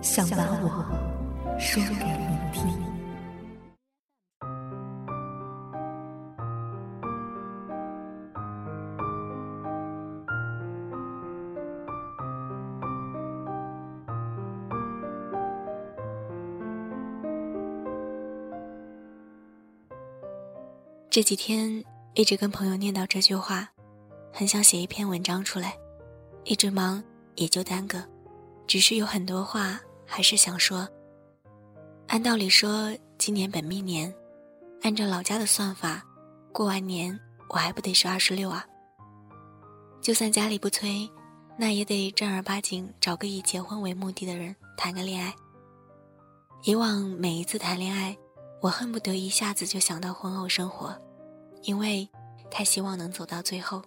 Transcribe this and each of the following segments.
想把我说给你听。这几天一直跟朋友念叨这句话，很想写一篇文章出来，一直忙也就耽搁，只是有很多话。还是想说，按道理说今年本命年，按照老家的算法，过完年我还不得是二十六啊？就算家里不催，那也得正儿八经找个以结婚为目的的人谈个恋爱。以往每一次谈恋爱，我恨不得一下子就想到婚后生活，因为太希望能走到最后。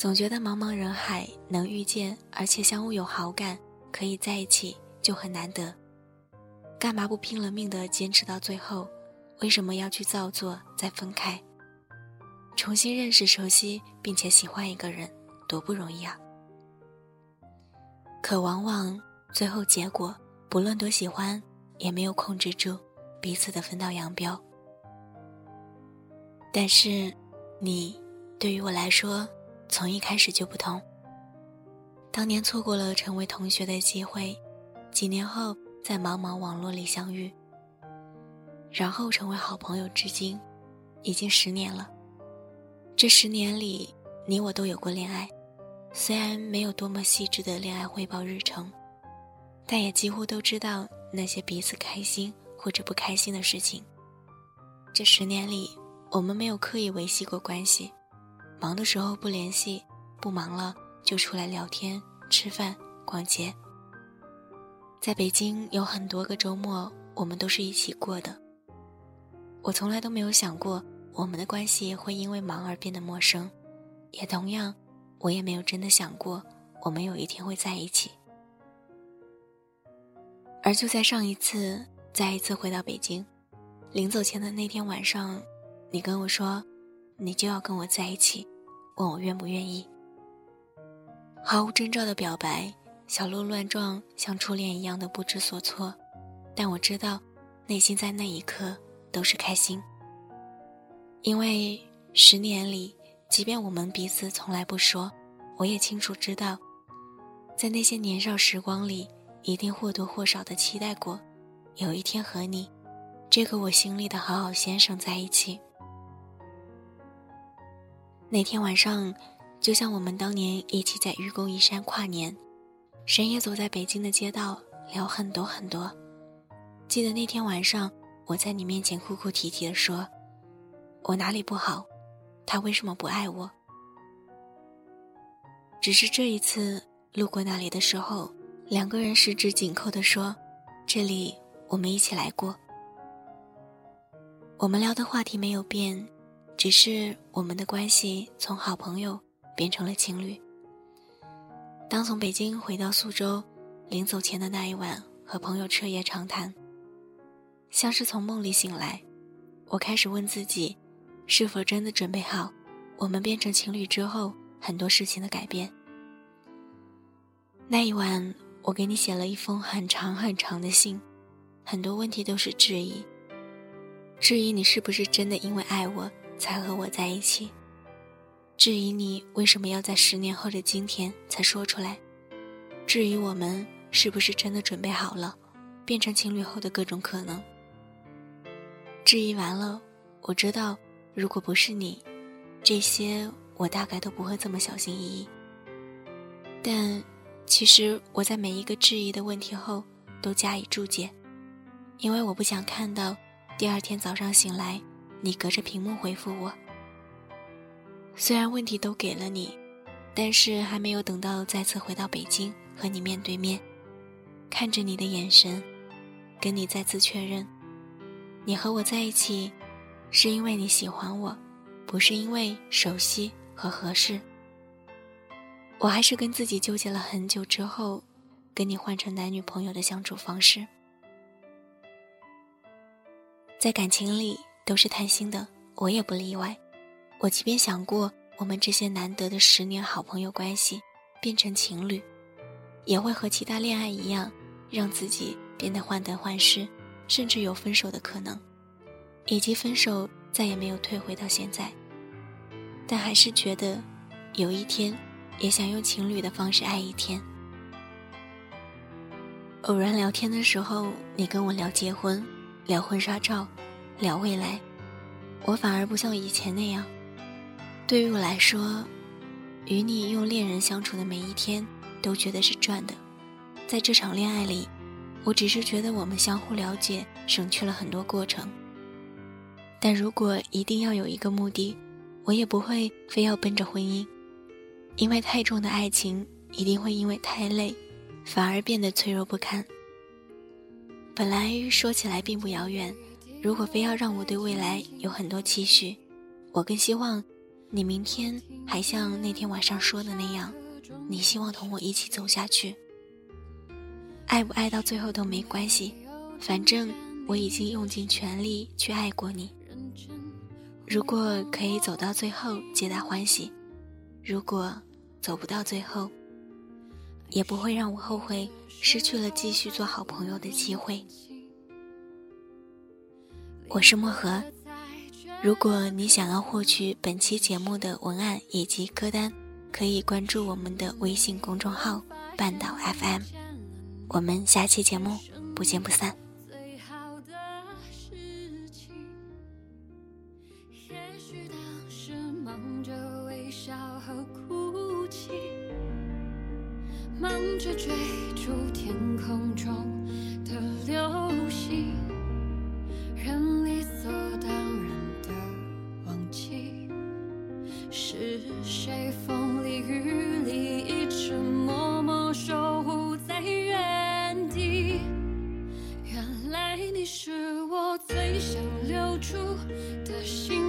总觉得茫茫人海能遇见，而且相互有好感。可以在一起就很难得，干嘛不拼了命的坚持到最后？为什么要去造作再分开？重新认识、熟悉并且喜欢一个人，多不容易啊！可往往最后结果，不论多喜欢，也没有控制住彼此的分道扬镳。但是，你对于我来说，从一开始就不同。当年错过了成为同学的机会，几年后在茫茫网络里相遇，然后成为好朋友，至今已经十年了。这十年里，你我都有过恋爱，虽然没有多么细致的恋爱汇报日程，但也几乎都知道那些彼此开心或者不开心的事情。这十年里，我们没有刻意维系过关系，忙的时候不联系，不忙了。就出来聊天、吃饭、逛街。在北京有很多个周末，我们都是一起过的。我从来都没有想过我们的关系会因为忙而变得陌生，也同样，我也没有真的想过我们有一天会在一起。而就在上一次再一次回到北京，临走前的那天晚上，你跟我说，你就要跟我在一起，问我愿不愿意。毫无征兆的表白，小鹿乱撞，像初恋一样的不知所措。但我知道，内心在那一刻都是开心。因为十年里，即便我们彼此从来不说，我也清楚知道，在那些年少时光里，一定或多或少的期待过，有一天和你，这个我心里的好好先生在一起。那天晚上。就像我们当年一起在愚公移山跨年，深夜走在北京的街道，聊很多很多。记得那天晚上，我在你面前哭哭啼啼的说：“我哪里不好？他为什么不爱我？”只是这一次路过那里的时候，两个人十指紧扣的说：“这里我们一起来过。”我们聊的话题没有变，只是我们的关系从好朋友。变成了情侣。当从北京回到苏州，临走前的那一晚，和朋友彻夜长谈，像是从梦里醒来，我开始问自己，是否真的准备好，我们变成情侣之后很多事情的改变。那一晚，我给你写了一封很长很长的信，很多问题都是质疑，质疑你是不是真的因为爱我才和我在一起。质疑你为什么要在十年后的今天才说出来？质疑我们是不是真的准备好了，变成情侣后的各种可能？质疑完了，我知道，如果不是你，这些我大概都不会这么小心翼翼。但，其实我在每一个质疑的问题后都加以注解，因为我不想看到第二天早上醒来，你隔着屏幕回复我。虽然问题都给了你，但是还没有等到再次回到北京和你面对面，看着你的眼神，跟你再次确认，你和我在一起，是因为你喜欢我，不是因为熟悉和合适。我还是跟自己纠结了很久之后，跟你换成男女朋友的相处方式。在感情里都是贪心的，我也不例外。我即便想过我们这些难得的十年好朋友关系变成情侣，也会和其他恋爱一样，让自己变得患得患失，甚至有分手的可能，以及分手再也没有退回到现在。但还是觉得，有一天，也想用情侣的方式爱一天。偶然聊天的时候，你跟我聊结婚，聊婚纱照，聊未来，我反而不像以前那样。对于我来说，与你用恋人相处的每一天，都觉得是赚的。在这场恋爱里，我只是觉得我们相互了解，省去了很多过程。但如果一定要有一个目的，我也不会非要奔着婚姻，因为太重的爱情一定会因为太累，反而变得脆弱不堪。本来说起来并不遥远，如果非要让我对未来有很多期许，我更希望。你明天还像那天晚上说的那样，你希望同我一起走下去。爱不爱到最后都没关系，反正我已经用尽全力去爱过你。如果可以走到最后，皆大欢喜；如果走不到最后，也不会让我后悔失去了继续做好朋友的机会。我是漠河。如果你想要获取本期节目的文案以及歌单，可以关注我们的微信公众号“半岛 FM”。我们下期节目不见不散。忙着追在风里雨里一直默默守护在原地。原来你是我最想留住的幸